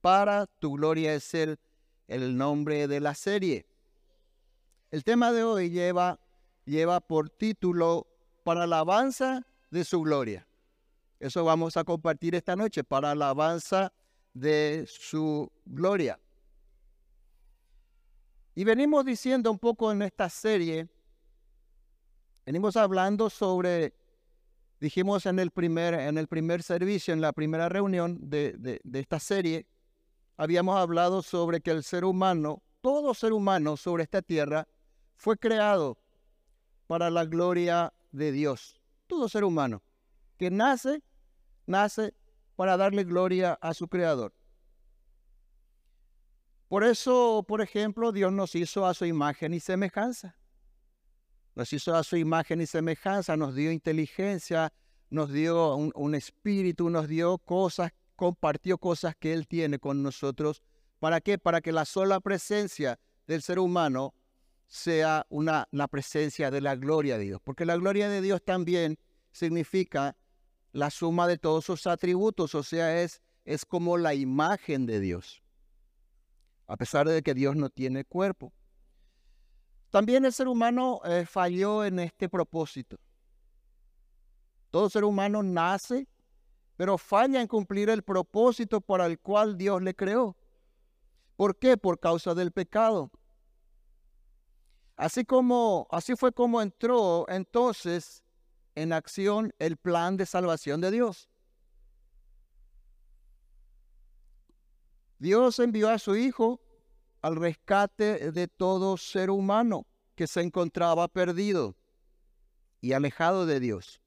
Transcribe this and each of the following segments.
Para tu gloria es el, el nombre de la serie. El tema de hoy lleva, lleva por título Para alabanza de su gloria. Eso vamos a compartir esta noche, para alabanza de su gloria. Y venimos diciendo un poco en esta serie, venimos hablando sobre, dijimos en el primer, en el primer servicio, en la primera reunión de, de, de esta serie, habíamos hablado sobre que el ser humano, todo ser humano sobre esta tierra, fue creado para la gloria de Dios. Todo ser humano que nace, nace para darle gloria a su creador. Por eso, por ejemplo, Dios nos hizo a su imagen y semejanza. Nos hizo a su imagen y semejanza, nos dio inteligencia, nos dio un, un, espíritu, nos dio cosas, compartió cosas que Él tiene con nosotros. ¿Para qué? Para que la sola presencia del ser humano sea una, la presencia de la gloria de Dios. Porque la gloria de Dios también significa la suma de todos sus atributos, o sea, es, es como la imagen de Dios a pesar de que Dios no tiene cuerpo. También el ser humano eh, falló en este propósito. Todo ser humano nace, pero falla en cumplir el propósito para el cual Dios le creó. ¿Por qué? Por causa del pecado. Así como así fue como entró entonces en acción el plan de salvación de Dios. Dios envió a su Hijo al rescate de todo ser humano que se encontraba perdido y alejado de Dios.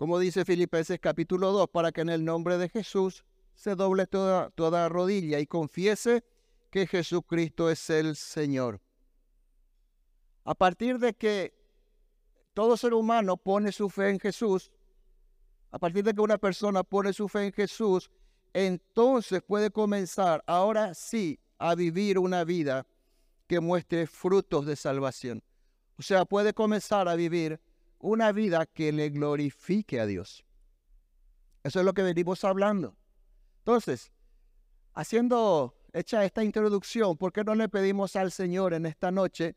Como dice Filipenses capítulo 2, para que en el nombre de Jesús se doble toda, toda rodilla y confiese que Jesucristo es el Señor. A partir de que todo ser humano pone su fe en Jesús, a partir de que una persona pone su fe en Jesús, entonces puede comenzar, ahora sí, a vivir una vida que muestre frutos de salvación. O sea, puede comenzar a vivir una vida que le glorifique a Dios. Eso es lo que venimos hablando. Entonces, haciendo hecha esta introducción, ¿por qué no le pedimos al Señor en esta noche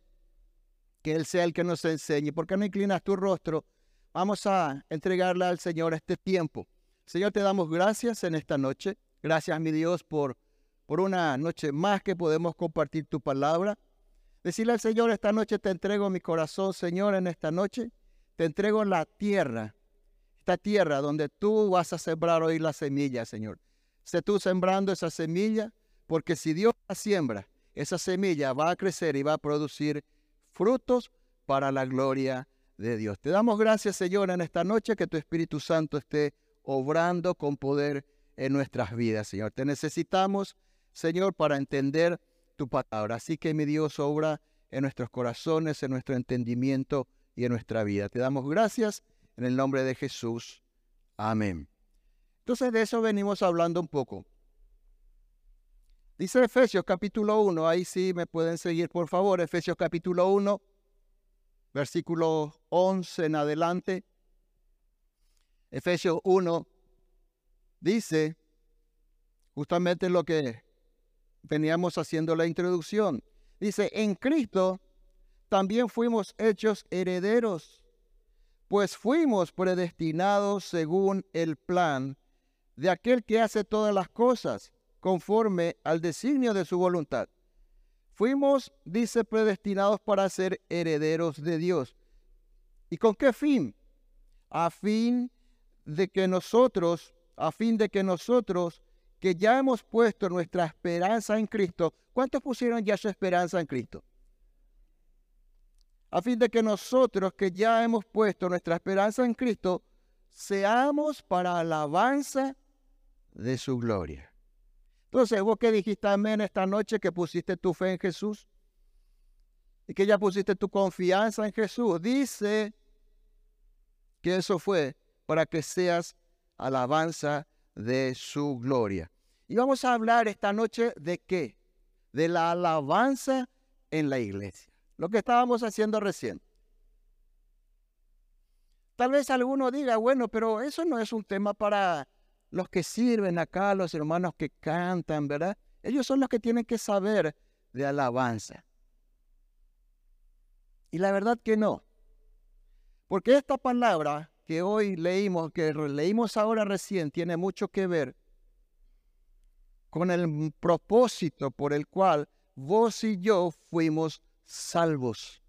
que Él sea el que nos enseñe? ¿Por qué no inclinas tu rostro? Vamos a entregarle al Señor este tiempo. Señor, te damos gracias en esta noche. Gracias, mi Dios, por, por una noche más que podemos compartir tu palabra. Decirle al Señor, esta noche te entrego mi corazón, Señor, en esta noche. Te entrego la tierra, esta tierra donde tú vas a sembrar hoy la semilla, Señor. Sé tú sembrando esa semilla, porque si Dios la siembra, esa semilla va a crecer y va a producir frutos para la gloria de Dios. Te damos gracias, Señor, en esta noche que tu Espíritu Santo esté obrando con poder en nuestras vidas, Señor. Te necesitamos, Señor, para entender tu palabra. Así que mi Dios obra en nuestros corazones, en nuestro entendimiento y en nuestra vida. Te damos gracias en el nombre de Jesús. Amén. Entonces de eso venimos hablando un poco. Dice Efesios capítulo 1, ahí sí me pueden seguir por favor, Efesios capítulo 1, versículo 11 en adelante. Efesios 1 dice justamente lo que veníamos haciendo la introducción. Dice, en Cristo también fuimos hechos herederos, pues fuimos predestinados según el plan de aquel que hace todas las cosas conforme al designio de su voluntad. Fuimos, dice, predestinados para ser herederos de Dios. ¿Y con qué fin? A fin de que nosotros, a fin de que nosotros, que ya hemos puesto nuestra esperanza en Cristo, ¿cuántos pusieron ya su esperanza en Cristo? A fin de que nosotros, que ya hemos puesto nuestra esperanza en Cristo, seamos para alabanza de su gloria. Entonces, vos que dijiste amén esta noche, que pusiste tu fe en Jesús y que ya pusiste tu confianza en Jesús, dice que eso fue para que seas alabanza de su gloria. Y vamos a hablar esta noche de qué? De la alabanza en la iglesia. Lo que estábamos haciendo recién. Tal vez alguno diga, bueno, pero eso no es un tema para los que sirven acá, los hermanos que cantan, ¿verdad? Ellos son los que tienen que saber de alabanza. Y la verdad que no. Porque esta palabra que hoy leímos, que leímos ahora recién, tiene mucho que ver con el propósito por el cual vos y yo fuimos salvos.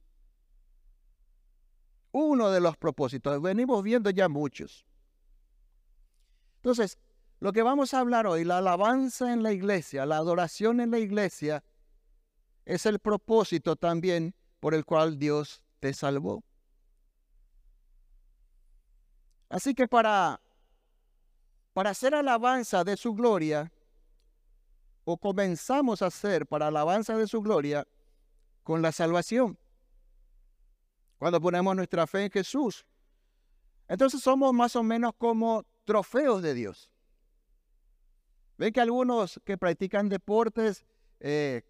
Uno de los propósitos, venimos viendo ya muchos. Entonces, lo que vamos a hablar hoy, la alabanza en la iglesia, la adoración en la iglesia, es el propósito también por el cual Dios te salvó. Así que para, para hacer alabanza de su gloria, o comenzamos a hacer para alabanza de su gloria con la salvación. Cuando ponemos nuestra fe en Jesús. Entonces somos más o menos como trofeos de Dios. Ven que algunos que practican deportes eh,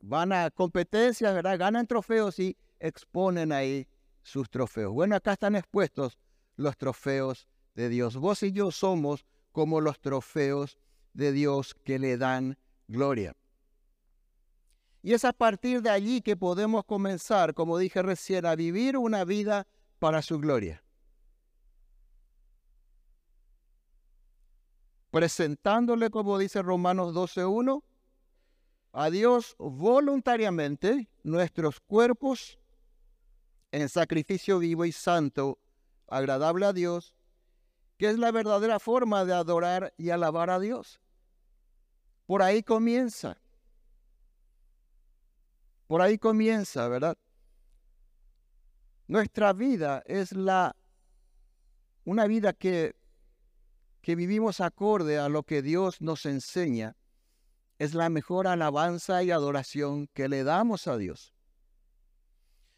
van a competencias, ¿verdad? Ganan trofeos y exponen ahí sus trofeos. Bueno, acá están expuestos los trofeos de Dios. Vos y yo somos como los trofeos de Dios que le dan gloria. Y es a partir de allí que podemos comenzar, como dije recién, a vivir una vida para su gloria. Presentándole, como dice Romanos 12.1, a Dios voluntariamente nuestros cuerpos en sacrificio vivo y santo, agradable a Dios, que es la verdadera forma de adorar y alabar a Dios. Por ahí comienza. Por ahí comienza, ¿verdad? Nuestra vida es la una vida que que vivimos acorde a lo que Dios nos enseña es la mejor alabanza y adoración que le damos a Dios.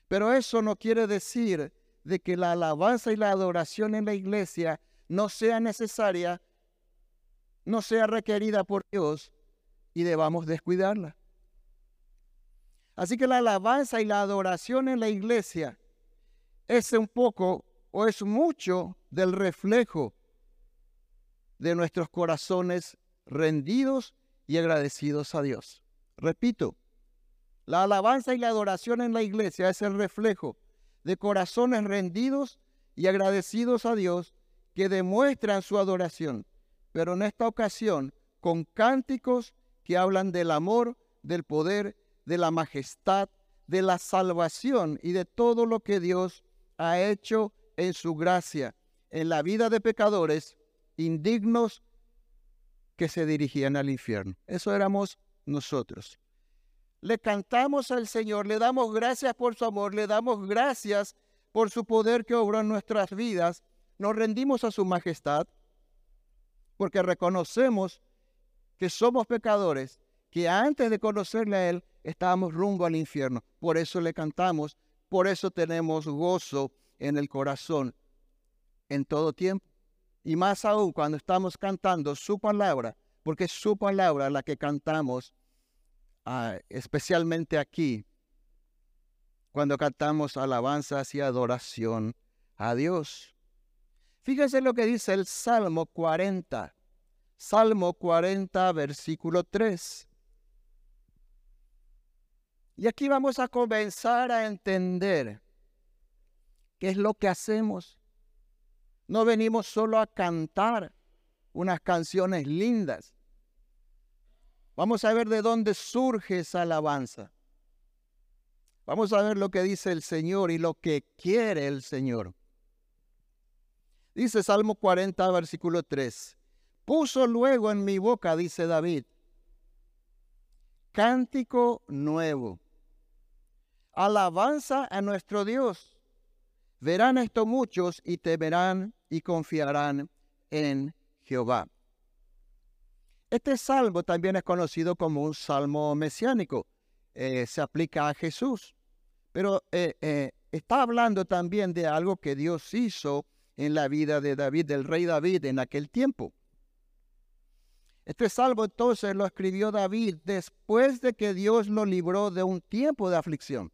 Pero eso no quiere decir de que la alabanza y la adoración en la iglesia no sea necesaria, no sea requerida por Dios y debamos descuidarla. Así que la alabanza y la adoración en la iglesia es un poco o es mucho del reflejo de nuestros corazones rendidos y agradecidos a Dios. Repito, la alabanza y la adoración en la iglesia es el reflejo de corazones rendidos y agradecidos a Dios que demuestran su adoración, pero en esta ocasión con cánticos que hablan del amor, del poder, de la majestad, de la salvación y de todo lo que Dios ha hecho en su gracia en la vida de pecadores indignos que se dirigían al infierno. Eso éramos nosotros. Le cantamos al Señor, le damos gracias por su amor, le damos gracias por su poder que obró en nuestras vidas. Nos rendimos a su majestad porque reconocemos que somos pecadores, que antes de conocerle a Él estábamos rumbo al infierno. Por eso le cantamos, por eso tenemos gozo en el corazón en todo tiempo. Y más aún cuando estamos cantando su palabra, porque es su palabra la que cantamos, ah, especialmente aquí, cuando cantamos alabanzas y adoración a Dios. Fíjese lo que dice el Salmo 40. Salmo 40, versículo 3. Y aquí vamos a comenzar a entender qué es lo que hacemos no venimos solo a cantar unas canciones lindas. Vamos a ver de dónde surge esa alabanza. Vamos a ver lo que dice el Señor y lo que quiere el Señor. Dice Salmo 40, versículo 3. Puso luego en mi boca, dice David, cántico nuevo, alabanza a nuestro Dios Verán esto muchos y temerán y confiarán en Jehová. Este salmo también es conocido como un salmo mesiánico. Eh, se aplica a Jesús. Pero eh, eh, está hablando también de algo que Dios hizo en la vida de David, del rey David en aquel tiempo. Este salmo entonces lo escribió David después de que Dios lo libró de un tiempo de aflicción.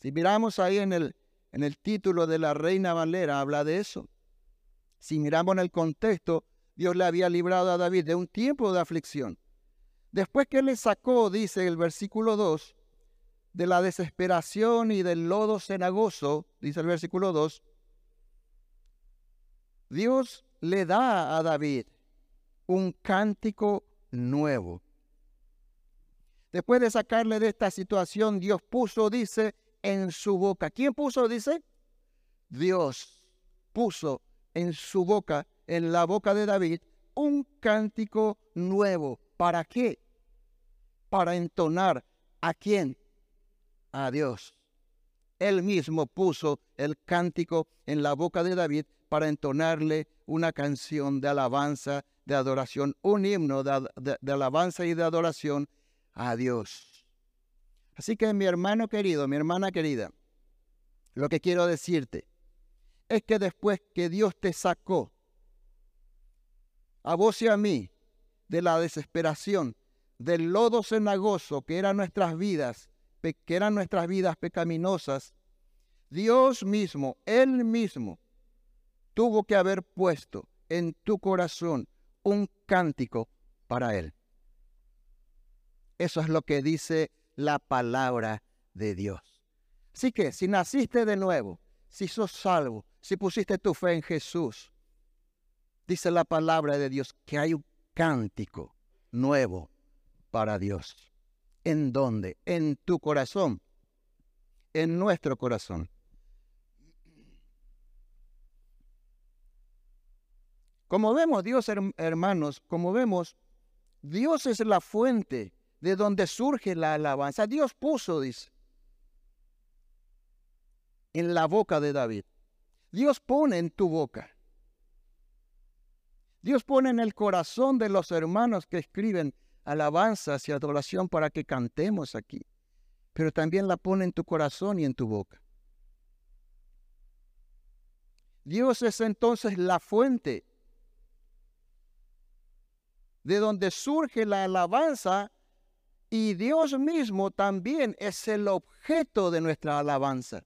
Si miramos ahí en el en el título de la Reina Valera habla de eso. Si miramos en el contexto, Dios le había librado a David de un tiempo de aflicción. Después que le sacó, dice el versículo 2, de la desesperación y del lodo cenagoso, dice el versículo 2, Dios le da a David un cántico nuevo. Después de sacarle de esta situación, Dios puso, dice, en su boca. ¿Quién puso, dice? Dios puso en su boca, en la boca de David, un cántico nuevo. ¿Para qué? Para entonar a quién? A Dios. Él mismo puso el cántico en la boca de David para entonarle una canción de alabanza, de adoración, un himno de, alabanza y de adoración a Dios. Así que mi hermano querido, mi hermana querida, lo que quiero decirte es que después que Dios te sacó a vos y a mí de la desesperación, del lodo cenagoso que eran nuestras vidas, que eran nuestras vidas pecaminosas, Dios mismo, Él mismo, tuvo que haber puesto en tu corazón un cántico para Él. Eso es lo que dice la palabra de Dios. Así que si naciste de nuevo, si sos salvo, si pusiste tu fe en Jesús, dice la palabra de Dios que hay un cántico nuevo para Dios. ¿En dónde? En tu corazón, en nuestro corazón. Como vemos, Dios, hermanos, como vemos, Dios es la fuente de donde surge la alabanza. Dios puso, dice, en la boca de David. Dios pone en tu boca. Dios pone en el corazón de los hermanos que escriben alabanzas y adoración para que cantemos aquí. Pero también la pone en tu corazón y en tu boca. Dios es entonces la fuente de donde surge la alabanza y Dios mismo también es el objeto de nuestra alabanza.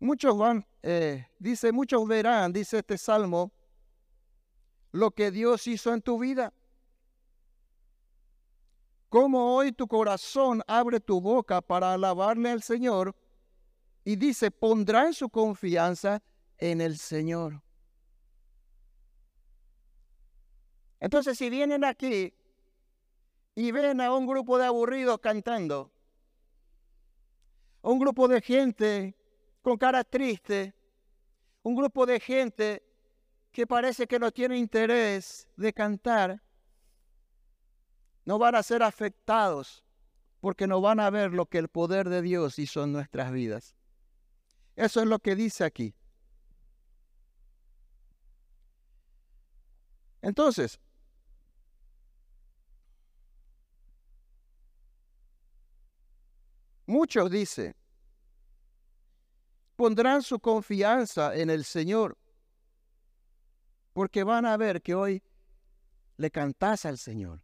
Muchos van, eh, dice, muchos verán, dice este salmo, lo que Dios hizo en tu vida. Como hoy tu corazón abre tu boca para alabarle al Señor y dice, pondrán su confianza en el Señor. Entonces, si vienen aquí y ven a un grupo de aburridos cantando, un grupo de gente con cara triste, un grupo de gente que parece que no tiene interés de cantar, no van a ser afectados porque no van a ver lo que el poder de Dios hizo en nuestras vidas. Eso es lo que dice aquí. Entonces, Muchos, dice, pondrán su confianza en el Señor, porque van a ver que hoy le cantás al Señor.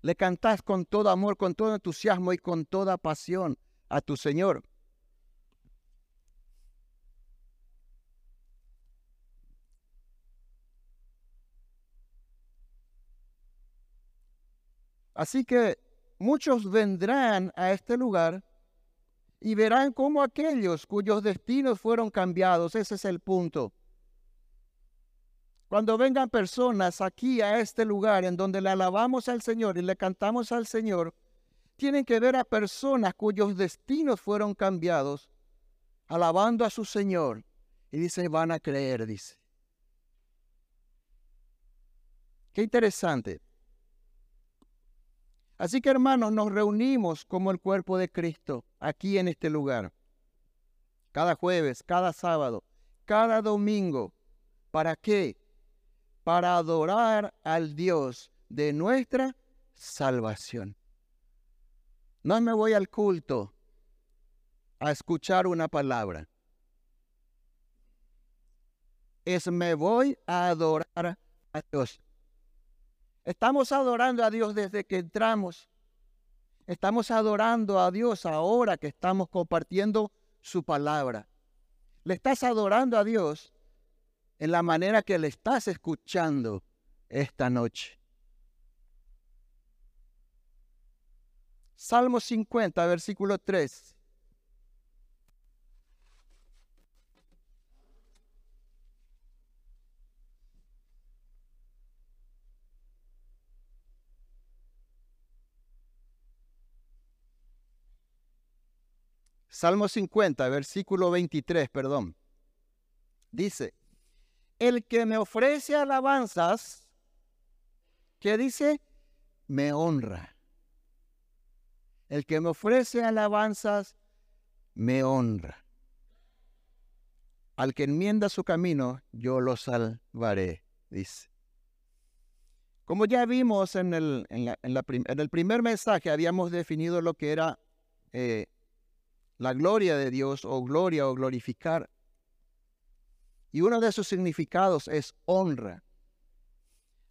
Le cantás con todo amor, con todo entusiasmo y con toda pasión a tu Señor. Así que muchos vendrán a este lugar y verán cómo aquellos cuyos destinos fueron cambiados, ese es el punto. Cuando vengan personas aquí a este lugar en donde le alabamos al Señor y le cantamos al Señor, tienen que ver a personas cuyos destinos fueron cambiados, alabando a su Señor. Y dice, van a creer, dice. Qué interesante. Así que hermanos, nos reunimos como el cuerpo de Cristo aquí en este lugar. Cada jueves, cada sábado, cada domingo. ¿Para qué? Para adorar al Dios de nuestra salvación. No me voy al culto a escuchar una palabra. Es me voy a adorar a Dios. Estamos adorando a Dios desde que entramos. Estamos adorando a Dios ahora que estamos compartiendo su palabra. Le estás adorando a Dios en la manera que le estás escuchando esta noche. Salmo 50, versículo 3. Salmo 50, versículo 23, perdón. Dice, el que me ofrece alabanzas, ¿qué dice? Me honra. El que me ofrece alabanzas, me honra. Al que enmienda su camino, yo lo salvaré, dice. Como ya vimos en el, en, el primer mensaje, habíamos definido lo que era eh, la gloria de Dios o gloria o glorificar. Y uno de sus significados es honra.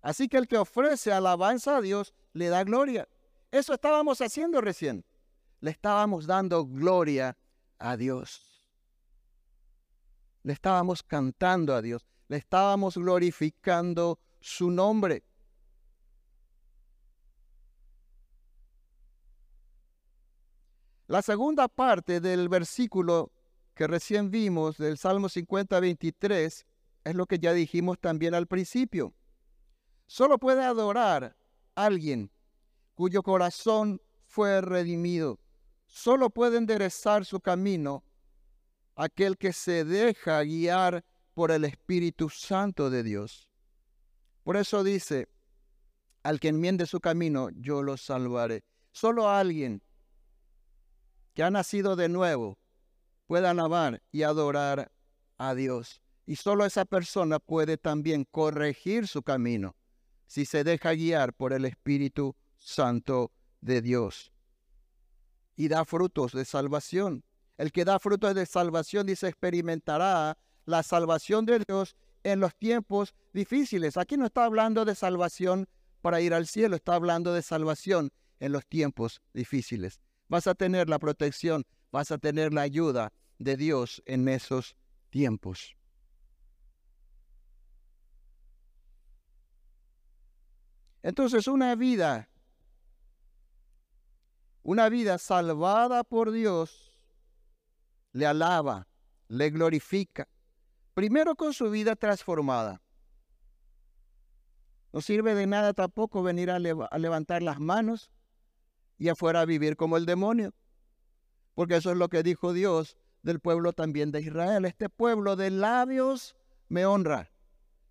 Así que el que ofrece alabanza a Dios le da gloria. Eso estábamos haciendo recién. Le estábamos dando gloria a Dios. Le estábamos cantando a Dios. Le estábamos glorificando su nombre. La segunda parte del versículo que recién vimos del Salmo 50, 23 es lo que ya dijimos también al principio. Solo puede adorar alguien cuyo corazón fue redimido. Solo puede enderezar su camino aquel que se deja guiar por el Espíritu Santo de Dios. Por eso dice, al que enmiende su camino, yo lo salvaré. Solo alguien que ha nacido de nuevo pueda alabar y adorar a Dios. Y solo esa persona puede también corregir su camino si se deja guiar por el Espíritu Santo de Dios. Y da frutos de salvación. El que da frutos de salvación dice experimentará la salvación de Dios en los tiempos difíciles. Aquí no está hablando de salvación para ir al cielo, está hablando de salvación en los tiempos difíciles vas a tener la protección, vas a tener la ayuda de Dios en esos tiempos. Entonces una vida, una vida salvada por Dios, le alaba, le glorifica, primero con su vida transformada. No sirve de nada tampoco venir a, levantar las manos y afuera a vivir como el demonio. Porque eso es lo que dijo Dios del pueblo también de Israel. Este pueblo de labios me honra,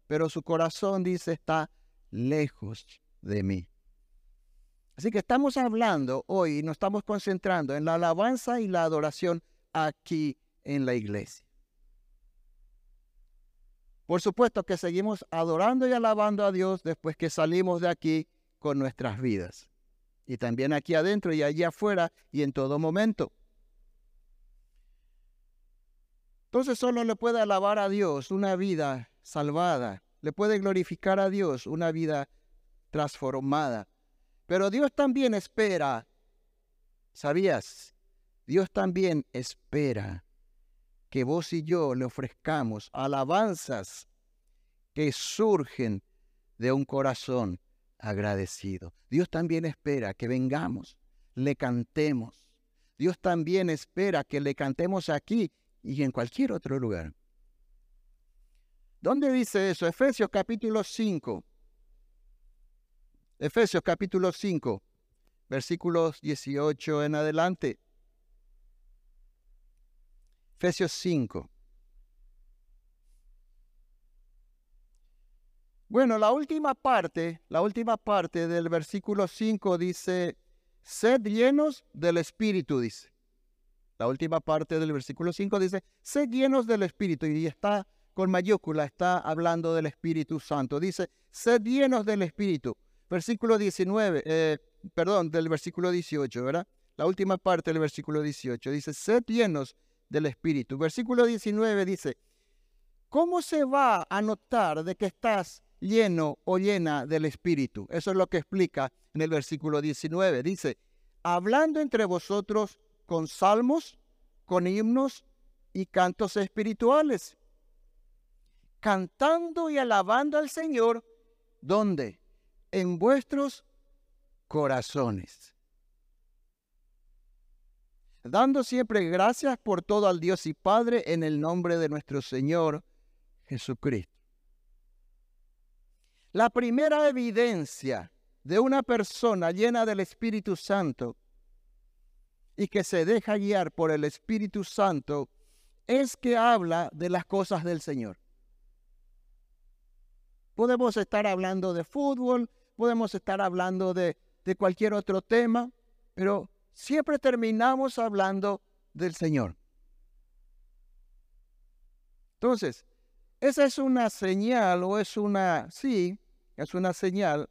pero su corazón dice está lejos de mí. Así que estamos hablando hoy y nos estamos concentrando en la alabanza y la adoración aquí en la iglesia. Por supuesto que seguimos adorando y alabando a Dios después que salimos de aquí con nuestras vidas y también aquí adentro y allí afuera y en todo momento. Entonces solo le puede alabar a Dios una vida salvada, le puede glorificar a Dios una vida transformada. Pero Dios también espera, ¿sabías? Dios también espera que vos y yo le ofrezcamos alabanzas que surgen de un corazón agradecido. Dios también espera que vengamos, le cantemos. Dios también espera que le cantemos aquí y en cualquier otro lugar. ¿Dónde dice eso? Efesios capítulo 5. Efesios capítulo 5, versículos 18 en adelante. Efesios 5. Bueno, la última parte, la última parte del versículo 5 dice, sed llenos del Espíritu, dice. La última parte del versículo 5 dice, sed llenos del Espíritu, y está con mayúscula, está hablando del Espíritu Santo. Dice, sed llenos del Espíritu. Versículo 19, eh, perdón, del versículo 18, ¿verdad? La última parte del versículo 18 dice, sed llenos del Espíritu. Versículo 19 dice, ¿cómo se va a notar de que estás lleno o llena del Espíritu. Eso es lo que explica en el versículo 19. Dice, hablando entre vosotros con salmos, con himnos y cantos espirituales, cantando y alabando al Señor, ¿dónde? En vuestros corazones. Dando siempre gracias por todo al Dios y Padre en el nombre de nuestro Señor Jesucristo. La primera evidencia de una persona llena del Espíritu Santo y que se deja guiar por el Espíritu Santo es que habla de las cosas del Señor. Podemos estar hablando de fútbol, podemos estar hablando de, cualquier otro tema, pero siempre terminamos hablando del Señor. Entonces, esa es una señal o es una, sí, es una señal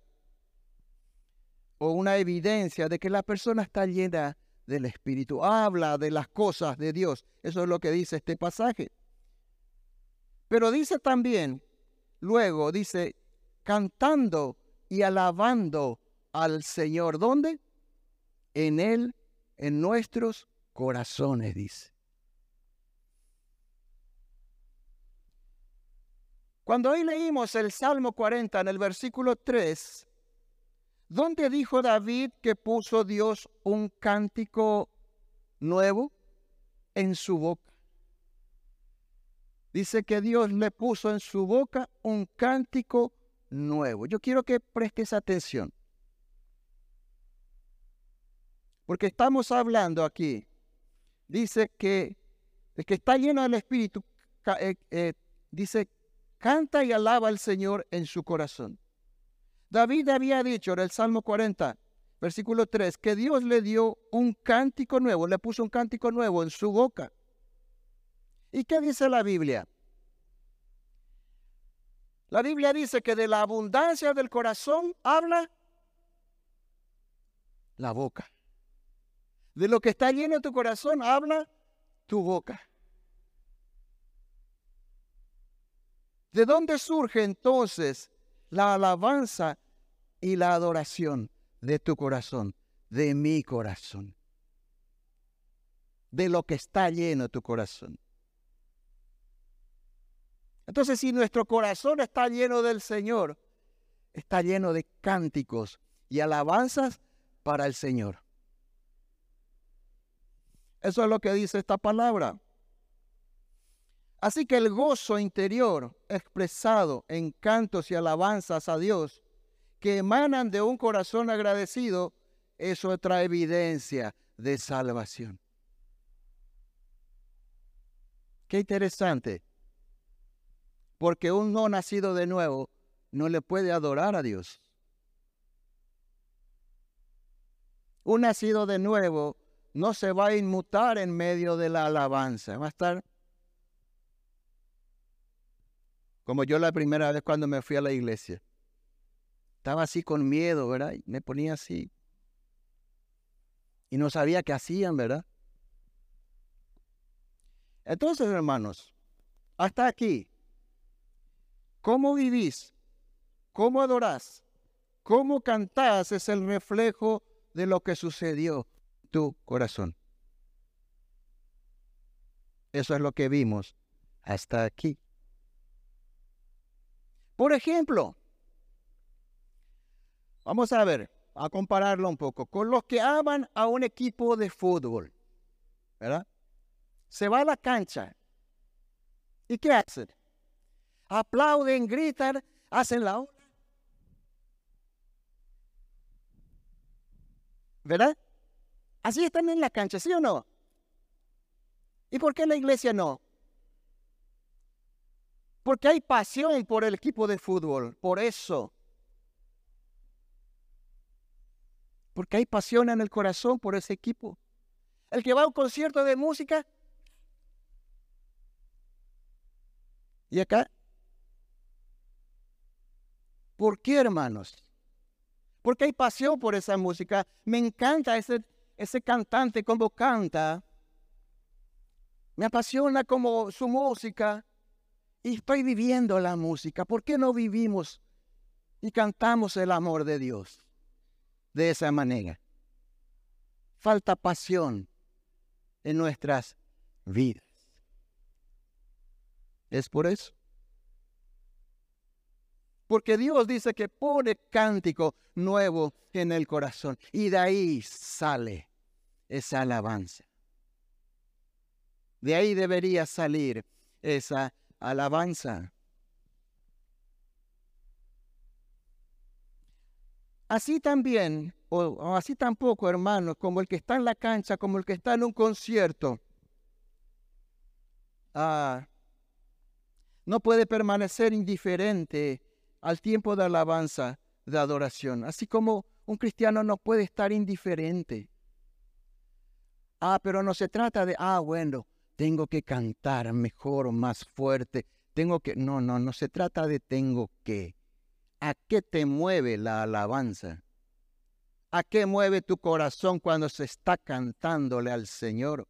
o una evidencia de que la persona está llena del Espíritu, habla de las cosas de Dios. Eso es lo que dice este pasaje. Pero dice también, luego dice, cantando y alabando al Señor. ¿Dónde? En Él, en nuestros corazones, dice. Cuando hoy leímos el Salmo 40 en el versículo 3, ¿Dónde dijo David que puso Dios un cántico nuevo en su boca? Dice que Dios le puso en su boca un cántico nuevo. Yo quiero que prestes atención. Porque estamos hablando aquí. Dice que el que está lleno del Espíritu, eh, eh, dice, canta y alaba al Señor en su corazón. David había dicho en el Salmo 40, versículo 3, que Dios le dio un cántico nuevo, le puso un cántico nuevo en su boca. ¿Y qué dice la Biblia? La Biblia dice que de la abundancia del corazón habla la boca. De lo que está lleno tu corazón habla tu boca. ¿De dónde surge entonces la alabanza y la adoración de tu corazón, de mi corazón, de lo que está lleno tu corazón. Entonces, si nuestro corazón está lleno del Señor, está lleno de cánticos y alabanzas para el Señor. Eso es lo que dice esta palabra. Así que el gozo interior expresado en cantos y alabanzas a Dios que emanan de un corazón agradecido es otra evidencia de salvación. Qué interesante, porque un no nacido de nuevo no le puede adorar a Dios. Un nacido de nuevo no se va a inmutar en medio de la alabanza, va a estar Como yo la primera vez cuando me fui a la iglesia. Estaba así con miedo, ¿verdad? Y me ponía así. Y no sabía qué hacían, ¿verdad? Entonces, hermanos, hasta aquí, ¿cómo vivís? ¿Cómo adorás? ¿Cómo cantás? Es el reflejo de lo que sucedió en tu corazón. Eso es lo que vimos hasta aquí. Por ejemplo, vamos a ver, a compararlo un poco con los que aman a un equipo de fútbol, ¿verdad? Se va a la cancha. ¿Y qué hacen? Aplauden, gritan, hacen la hora. ¿Verdad? Así están en la cancha, ¿sí o no? ¿Y por qué la iglesia no? Porque hay pasión por el equipo de fútbol, por eso. Porque hay pasión en el corazón por ese equipo. El que va a un concierto de música. ¿Y acá? ¿Por qué, hermanos? Porque hay pasión por esa música. Me encanta ese, ese cantante como canta. Me apasiona como su música y estoy viviendo la música. ¿Por qué no vivimos y cantamos el amor de Dios de esa manera? Falta pasión en nuestras vidas. Es por eso. Porque Dios dice que pone cántico nuevo en el corazón y de ahí sale esa alabanza. De ahí debería salir esa alabanza. Así también, o, así tampoco, hermanos, como el que está en la cancha, como el que está en un concierto, ah, no puede permanecer indiferente al tiempo de alabanza, de adoración. Así como un cristiano no puede estar indiferente. Ah, pero no se trata de, ah, bueno, tengo que cantar mejor, o más fuerte, tengo que, no, no, no se trata de tengo que. ¿A qué te mueve la alabanza? ¿A qué mueve tu corazón cuando se está cantándole al Señor?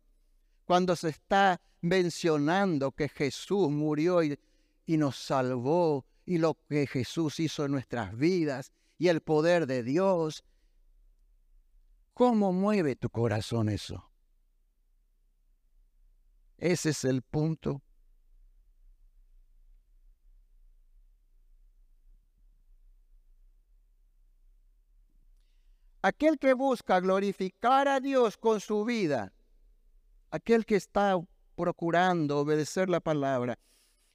Cuando se está mencionando que Jesús murió y, y nos salvó y lo que Jesús hizo en nuestras vidas y el poder de Dios. ¿Cómo mueve tu corazón eso? Ese es el punto. Aquel que busca glorificar a Dios con su vida, aquel que está procurando obedecer la palabra,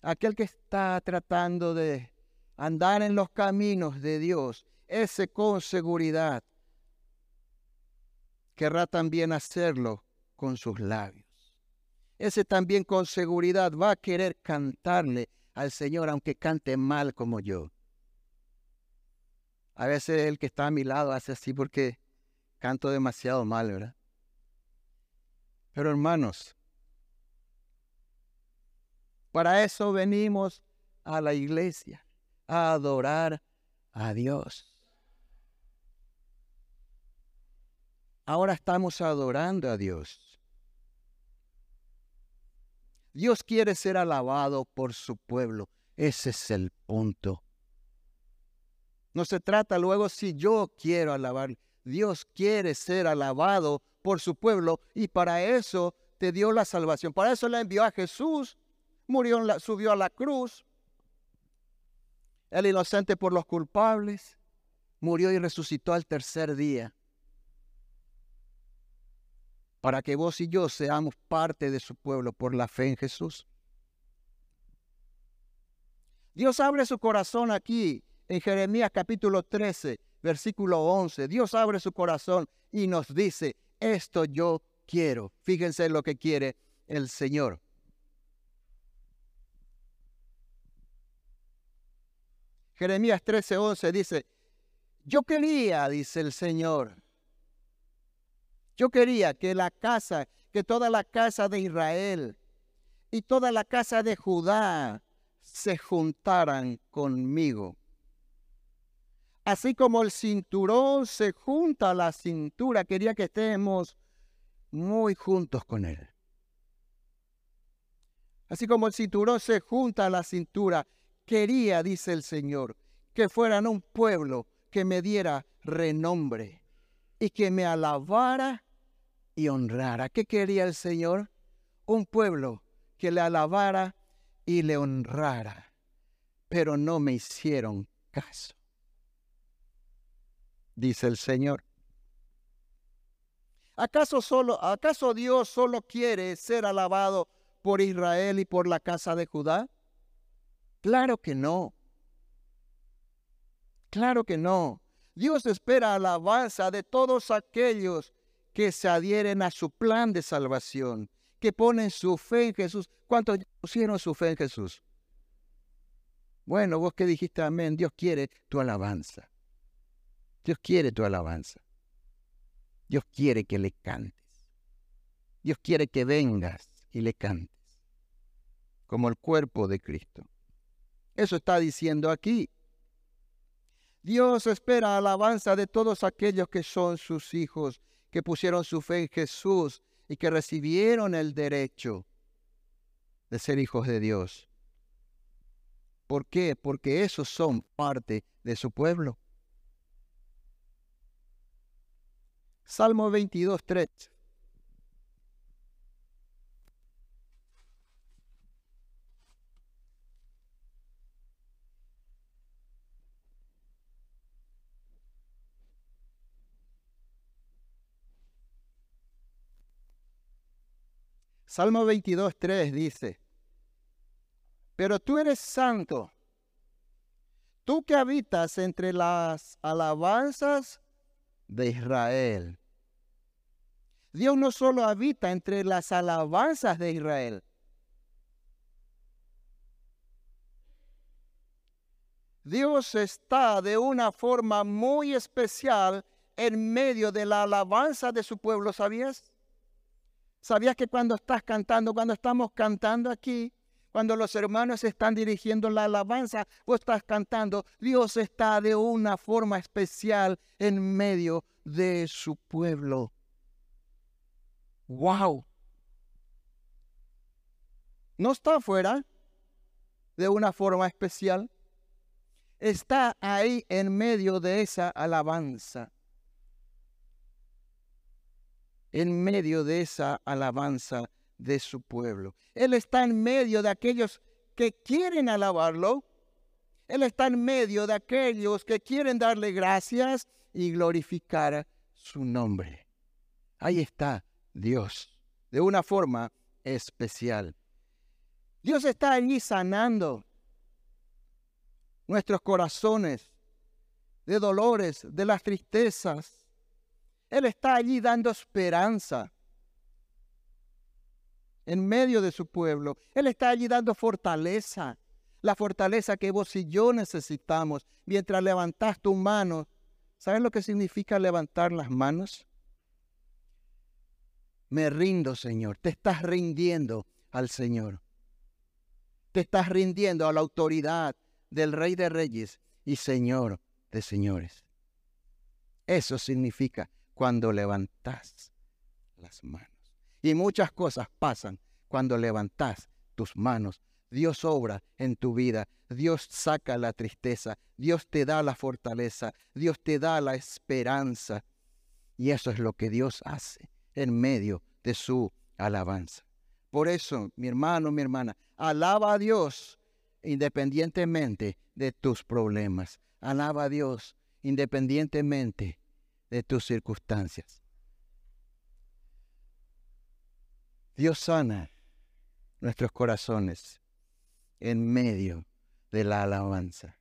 aquel que está tratando de andar en los caminos de Dios, ese con seguridad querrá también hacerlo con sus labios. Ese también con seguridad va a querer cantarle al Señor aunque cante mal como yo. A veces el que está a mi lado hace así porque canto demasiado mal, ¿verdad? Pero hermanos, para eso venimos a la iglesia, a adorar a Dios. Ahora estamos adorando a Dios. Dios quiere ser alabado por su pueblo. Ese es el punto. No se trata luego si yo quiero alabar. Dios quiere ser alabado por su pueblo y para eso te dio la salvación. Para eso le envió a Jesús. Murió, subió a la cruz. El inocente por los culpables. Murió y resucitó al tercer día. Para que vos y yo seamos parte de su pueblo por la fe en Jesús. Dios abre su corazón aquí en Jeremías capítulo 13, versículo 11, Dios abre su corazón y nos dice, esto yo quiero. Fíjense lo que quiere el Señor. Jeremías 13, 11 dice, yo quería, dice el Señor, yo quería que la casa, que toda la casa de Israel y toda la casa de Judá se juntaran conmigo Así como el cinturón se junta a la cintura, quería que estemos muy juntos con Él. Así como el cinturón se junta a la cintura, quería, dice el Señor, que fueran un pueblo que me diera renombre y que me alabara y honrara. ¿Qué quería el Señor? Un pueblo que le alabara y le honrara. Pero no me hicieron caso dice el Señor. ¿Acaso, solo, ¿Acaso Dios solo quiere ser alabado por Israel y por la casa de Judá? Claro que no. Claro que no. Dios espera alabanza de todos aquellos que se adhieren a su plan de salvación, que ponen su fe en Jesús. ¿Cuántos pusieron su fe en Jesús? Bueno, vos que dijiste amén, Dios quiere tu alabanza. Dios quiere tu alabanza. Dios quiere que le cantes. Dios quiere que vengas y le cantes, como el cuerpo de Cristo. Eso está diciendo aquí. Dios espera alabanza de todos aquellos que son sus hijos, que pusieron su fe en Jesús y que recibieron el derecho de ser hijos de Dios. ¿Por qué? Porque esos son parte de su pueblo. Salmo 22, 3. Salmo 22, 3 dice, pero tú eres santo, tú que habitas entre las alabanzas de Israel. Dios no solo habita entre las alabanzas de Israel, Dios está de una forma muy especial en medio de la alabanza de su pueblo, ¿sabías? ¿Sabías que cuando estás cantando, cuando estamos cantando aquí, cuando los hermanos están dirigiendo la alabanza, vos estás cantando, Dios está de una forma especial en medio de su pueblo. ¡Wow! No está afuera de una forma especial está ahí en medio de esa alabanza. En medio de esa alabanza de su pueblo. Él está en medio de aquellos que quieren alabarlo. Él está en medio de aquellos que quieren darle gracias y glorificar su nombre. Ahí está Dios, de una forma especial. Dios está allí sanando nuestros corazones de dolores, de las tristezas. Él está allí dando esperanza en medio de su pueblo. Él está allí dando fortaleza, la fortaleza que vos y yo necesitamos mientras levantás tu mano. ¿Sabes lo que significa levantar las manos? Me rindo, Señor. Te estás rindiendo al Señor. Te estás rindiendo a la autoridad, del Rey de Reyes y Señor de Señores. Eso significa cuando levantas las manos. Y muchas cosas pasan cuando levantas tus manos. Dios obra en tu vida, Dios saca la tristeza, Dios te da la fortaleza, Dios te da la esperanza. Y eso es lo que Dios hace en medio de su alabanza. Por eso, mi hermano, mi hermana, alaba a Dios independientemente de tus problemas. Alaba a Dios independientemente de tus circunstancias. Dios sana nuestros corazones en medio de la alabanza.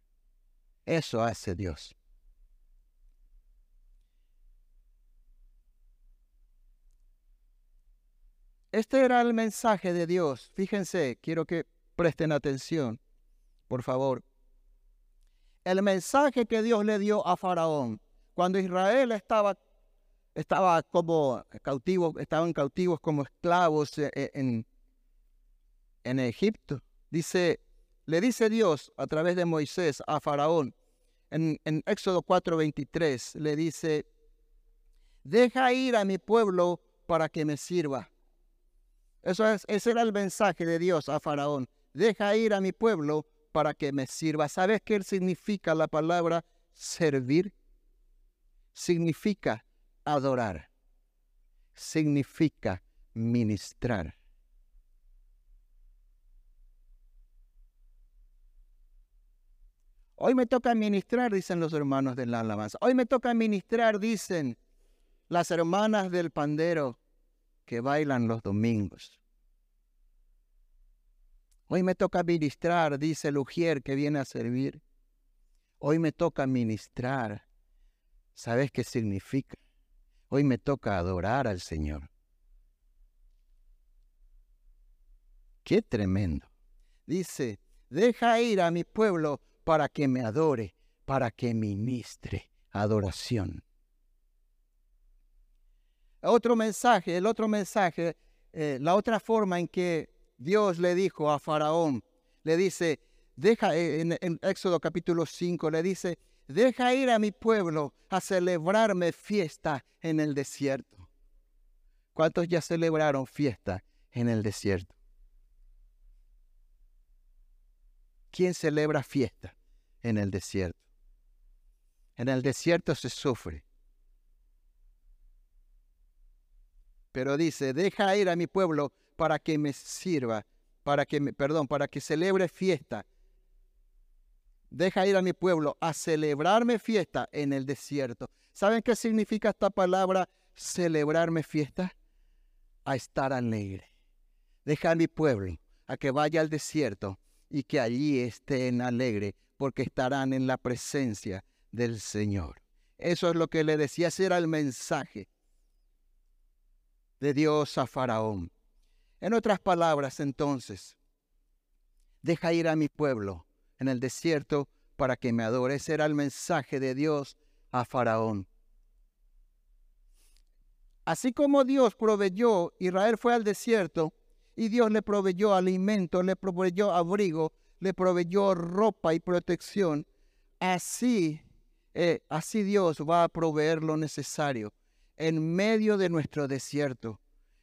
Eso hace Dios. Este era el mensaje de Dios. Fíjense, quiero que presten atención por favor. El mensaje que Dios le dio a Faraón cuando Israel estaba, estaba como cautivo, estaban cautivos como esclavos e, e, en, en Egipto. Dice, le dice Dios a través de Moisés a Faraón en, en Éxodo 4:23, le dice, deja ir a mi pueblo para que me sirva. Eso es, ese era el mensaje de Dios a Faraón. Deja ir a mi pueblo para que me sirva. ¿Sabes qué significa la palabra servir? Significa adorar. Significa ministrar. Hoy me toca ministrar, dicen los hermanos de la alabanza. Hoy me toca ministrar, dicen las hermanas del pandero que bailan los domingos. Hoy me toca ministrar, dice el ujier que viene a servir. Hoy me toca ministrar. ¿Sabes qué significa? Hoy me toca adorar al Señor. Qué tremendo. Dice, deja ir a mi pueblo para que me adore, para que ministre adoración. Otro mensaje, el otro mensaje, eh, la otra forma en que Dios le dijo a Faraón, le dice, deja, eh, en, Éxodo capítulo 5, le dice, deja ir a mi pueblo a celebrarme fiesta en el desierto. ¿Cuántos ya celebraron fiesta en el desierto? ¿Quién celebra fiesta en el desierto? En el desierto se sufre. Pero dice, deja ir a mi pueblo para que me sirva, para que me, perdón, para que celebre fiesta. Deja ir a mi pueblo a celebrarme fiesta en el desierto. ¿Saben qué significa esta palabra celebrarme fiesta? A estar alegre, deja a mi pueblo a que vaya al desierto y que allí estén alegre porque estarán en la presencia del Señor. Eso es lo que le decía, ese era el mensaje de Dios a Faraón. En otras palabras, entonces, deja ir a mi pueblo en el desierto para que me adore. Ese era el mensaje de Dios a Faraón. Así como Dios proveyó, Israel fue al desierto y Dios le proveyó alimento, le proveyó abrigo, le proveyó ropa y protección. Así, eh, así Dios va a proveer lo necesario en medio de nuestro desierto,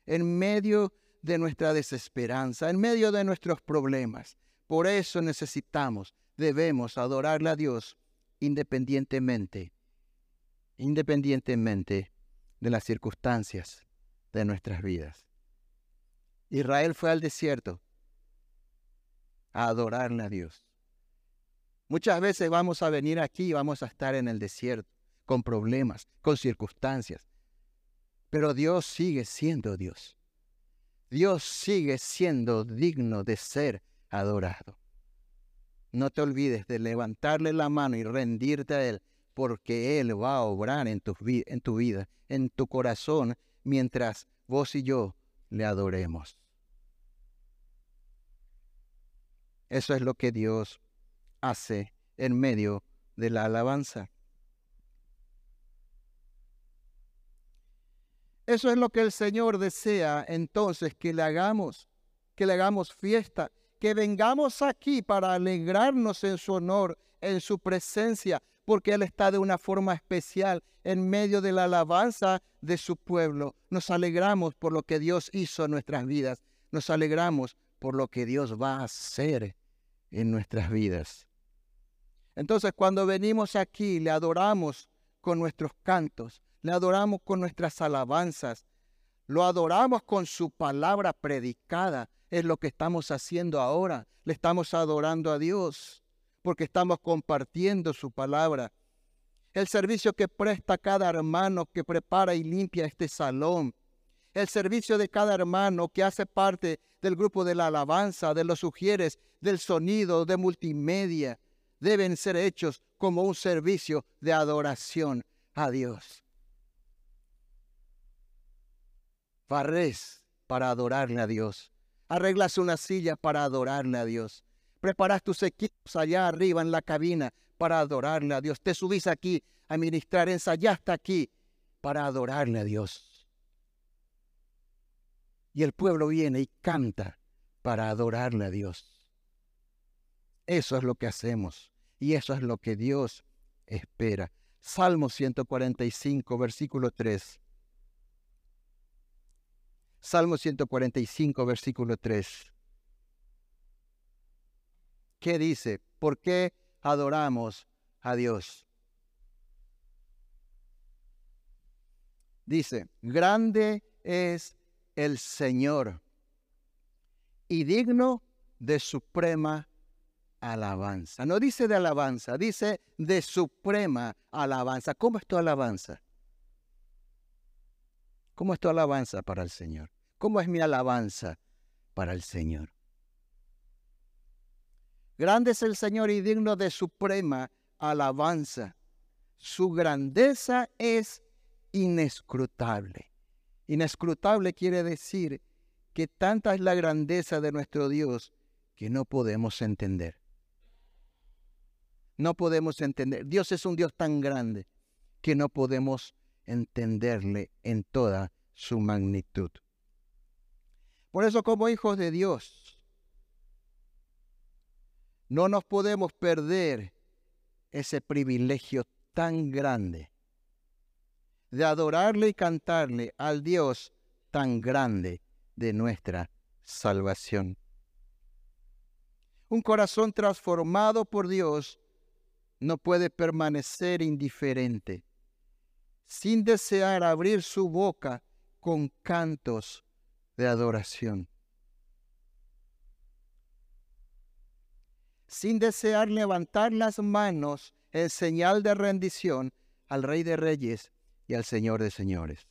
en medio de nuestra desesperanza, en medio de nuestros problemas. Por eso necesitamos, debemos adorarle a Dios independientemente, independientemente de las circunstancias de nuestras vidas. Israel fue al desierto a adorarle a Dios. Muchas veces vamos a venir aquí y vamos a estar en el desierto, con problemas, con circunstancias. Pero Dios sigue siendo Dios. Dios sigue siendo digno de ser adorado. No te olvides de levantarle la mano y rendirte a Él, porque Él va a obrar en tu, en tu vida, en tu corazón, mientras vos y yo le adoremos. Eso es lo que Dios hace en medio de la alabanza. Eso es lo que el Señor desea entonces que le hagamos, que le hagamos fiesta, que vengamos aquí para alegrarnos en su honor, en su presencia, porque Él está de una forma especial en medio de la alabanza de su pueblo. Nos alegramos por lo que Dios hizo en nuestras vidas. Nos alegramos por lo que Dios va a hacer en nuestras vidas. Entonces cuando venimos aquí, le adoramos con nuestros cantos, le adoramos con nuestras alabanzas, lo adoramos con su palabra predicada, es lo que estamos haciendo ahora. Le estamos adorando a Dios porque estamos compartiendo su palabra. El servicio que presta cada hermano que prepara y limpia este salón, el servicio de cada hermano que hace parte del grupo de la alabanza, de los sugieres, del sonido, de multimedia, deben ser hechos como un servicio de adoración a Dios. Barres para adorarle a Dios. Arreglas una silla para adorarle a Dios. Preparas tus equipos allá arriba en la cabina para adorarle a Dios. Te subís aquí a ministrar, ensayaste aquí para adorarle a Dios. Y el pueblo viene y canta para adorarle a Dios. Eso es lo que hacemos y eso es lo que Dios espera. Salmo 145, versículo 3. Salmo 145, versículo 3. ¿Qué dice? ¿Por qué adoramos a Dios? Dice, grande es el Señor y digno de suprema alabanza. No dice de alabanza, dice de suprema alabanza. ¿Cómo es tu alabanza? ¿Cómo es tu alabanza para el Señor? ¿Cómo es mi alabanza para el Señor? Grande es el Señor y digno de suprema alabanza. Su grandeza es inescrutable. Inescrutable quiere decir que tanta es la grandeza de nuestro Dios que no podemos entender. No podemos entender. Dios es un Dios tan grande que no podemos entenderle en toda su magnitud. Por eso como hijos de Dios, no nos podemos perder ese privilegio tan grande de adorarle y cantarle al Dios tan grande de nuestra salvación. Un corazón transformado por Dios no puede permanecer indiferente, sin desear abrir su boca con cantos de adoración. Sin desear levantar las manos en señal de rendición al Rey de Reyes y al Señor de señores.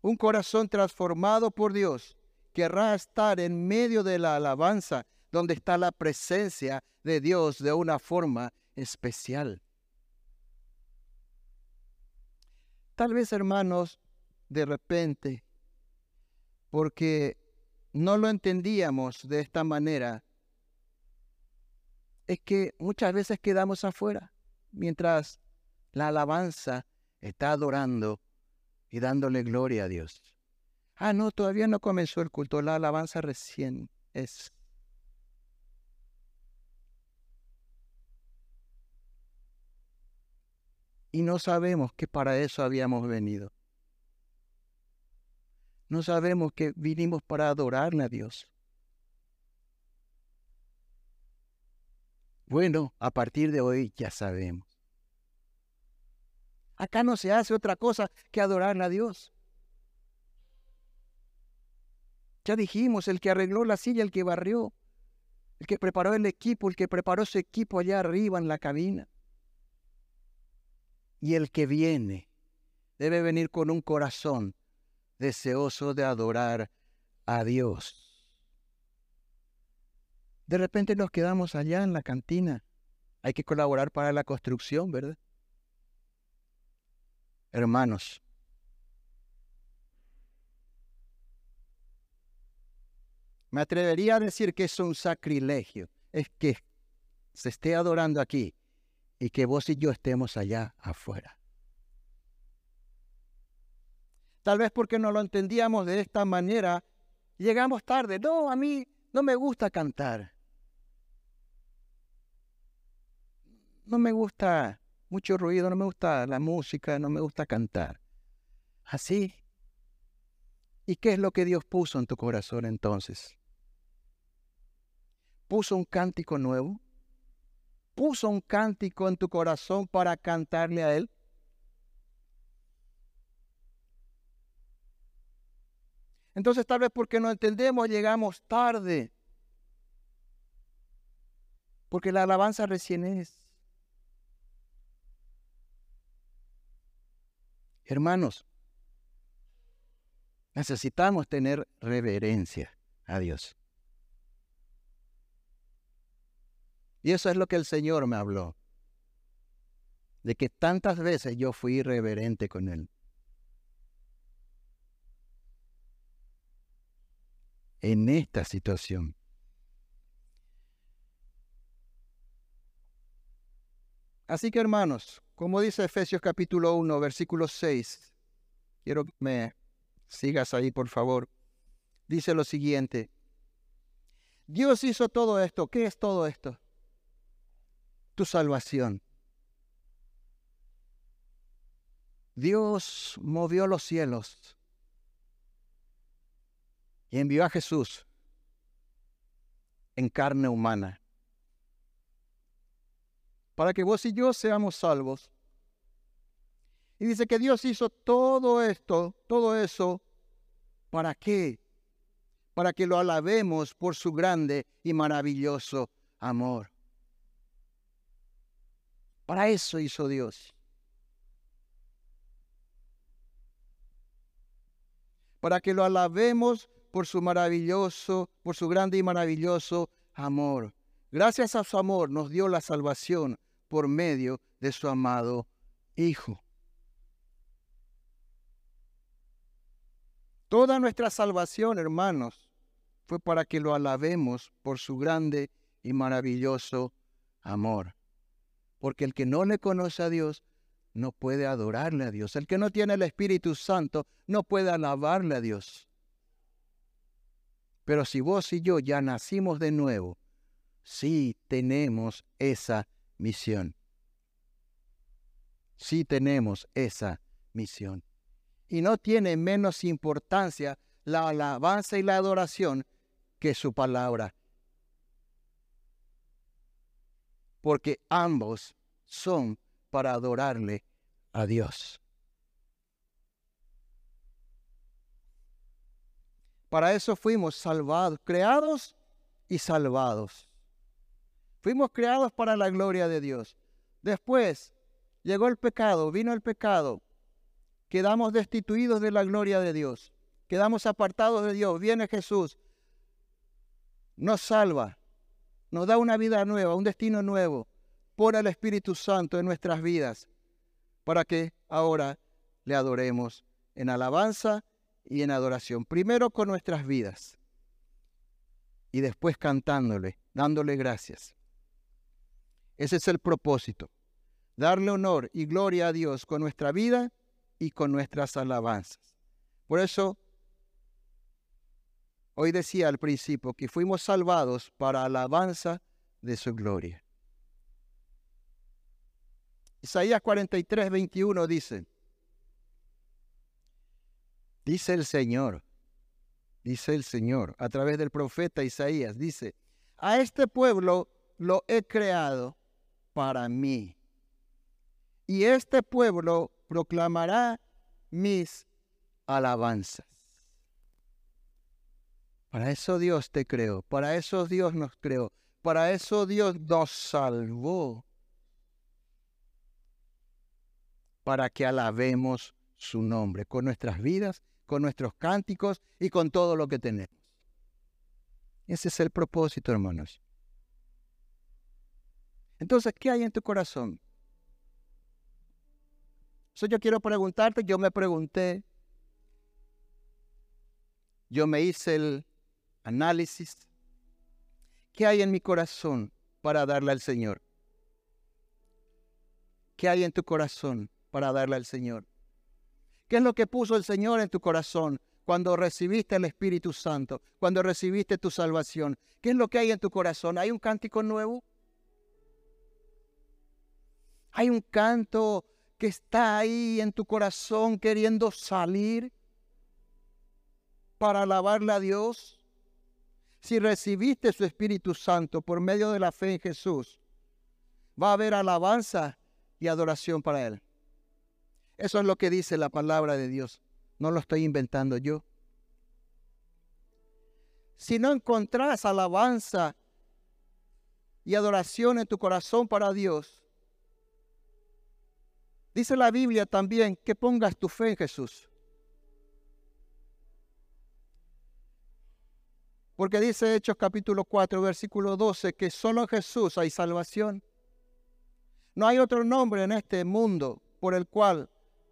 Un corazón transformado por Dios querrá estar en medio de la alabanza, donde está la presencia de Dios de una forma especial. Tal vez, hermanos, de repente, porque no lo entendíamos de esta manera, es que muchas veces quedamos afuera mientras la alabanza está adorando y dándole gloria a Dios. Ah, no, todavía no comenzó el culto, la alabanza recién es. Y no sabemos que para eso habíamos venido. No sabemos que vinimos para adorarle a Dios. Bueno, a partir de hoy ya sabemos. Acá no se hace otra cosa que adorarle a Dios. Ya dijimos, el que arregló la silla, el que barrió, el que preparó el equipo, el que preparó su equipo allá arriba en la cabina. Y el que viene debe venir con un corazón deseoso de adorar a Dios. De repente nos quedamos allá en la cantina. Hay que colaborar para la construcción, ¿verdad? Hermanos, me atrevería a decir que es un sacrilegio. Es que se esté adorando aquí y que vos y yo estemos allá afuera. Tal vez porque no lo entendíamos de esta manera, llegamos tarde. No, a mí no me gusta cantar. No me gusta mucho ruido, no me gusta la música, no me gusta cantar. Así. ¿Y qué es lo que Dios puso en tu corazón entonces? ¿Puso un cántico nuevo? ¿Puso un cántico en tu corazón para cantarle a Él? Entonces tal vez porque no entendemos llegamos tarde. Porque la alabanza recién es. Hermanos, necesitamos tener reverencia a Dios. Y eso es lo que el Señor me habló. De que tantas veces yo fui irreverente con Él. en esta situación. Así que hermanos, como dice Efesios capítulo 1, versículo 6, quiero que me sigas ahí por favor, dice lo siguiente, Dios hizo todo esto, ¿qué es todo esto? Tu salvación. Dios movió los cielos y envió a Jesús en carne humana para que vos y yo seamos salvos. Y dice que Dios hizo todo esto, todo eso, ¿para qué? Para que lo alabemos por su grande y maravilloso amor. Para eso hizo Dios. Para que lo alabemos por su maravilloso, por su grande y maravilloso amor. Gracias a su amor nos dio la salvación por medio de su amado Hijo. Toda nuestra salvación, hermanos, fue para que lo alabemos por su grande y maravilloso amor. Porque el que no le conoce a Dios no puede adorarle a Dios. El que no tiene el Espíritu Santo no puede alabarle a Dios. Pero si vos y yo ya nacimos de nuevo, sí tenemos esa misión. Sí tenemos esa misión. Y no tiene menos importancia la alabanza y la adoración que su palabra. Porque ambos son para adorarle a Dios. Para eso fuimos salvados, creados y salvados. Fuimos creados para la gloria de Dios. Después llegó el pecado, vino el pecado. Quedamos destituidos de la gloria de Dios. quedamos apartados de Dios, viene Jesús, nos salva, nos da una vida nueva, un destino nuevo, pone el Espíritu Santo en nuestras vidas para que ahora le adoremos en alabanza y en adoración. Primero con nuestras vidas y después cantándole, dándole gracias. Ese es el propósito, darle honor y gloria a Dios con nuestra vida y con nuestras alabanzas. Por eso, hoy decía al principio que fuimos salvados para alabanza de su gloria. Isaías 43, 21 dice, dice el Señor, dice el Señor, a través del profeta Isaías, dice, a este pueblo lo he creado para mí. Y este pueblo proclamará mis alabanzas. Para eso Dios te creó, para eso Dios nos creó, para eso Dios nos salvó. Para que alabemos su nombre con nuestras vidas, con nuestros cánticos y con todo lo que tenemos. Ese es el propósito, hermanos. Entonces, ¿qué hay en tu corazón? Eso yo quiero preguntarte, yo me pregunté, yo me hice el análisis, ¿qué hay en mi corazón para darle al Señor? ¿Qué hay en tu corazón para darle al Señor? ¿Qué es lo que puso el Señor en tu corazón cuando recibiste el Espíritu Santo, cuando recibiste tu salvación? ¿Qué es lo que hay en tu corazón? ¿Hay un cántico nuevo? Hay un canto que está ahí en tu corazón queriendo salir para alabarle a Dios. Si recibiste su Espíritu Santo por medio de la fe en Jesús, va a haber alabanza y adoración para Él. Eso es lo que dice la palabra de Dios. No lo estoy inventando yo. Si no encontrás alabanza y adoración en tu corazón para Dios, Dice la Biblia también que pongas tu fe en Jesús. Porque dice Hechos capítulo 4, versículo 12, que solo en Jesús hay salvación. No hay otro nombre en este mundo por el cual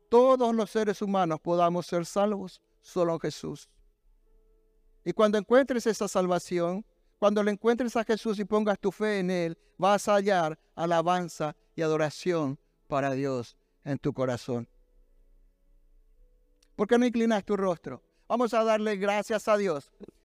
todos los seres humanos podamos ser salvos, solo en Jesús. Y cuando encuentres esa salvación, cuando le encuentres a Jesús y pongas tu fe en Él, vas a hallar alabanza y adoración para Dios en tu corazón. ¿Por qué no inclinas tu rostro? Vamos a darle gracias a Dios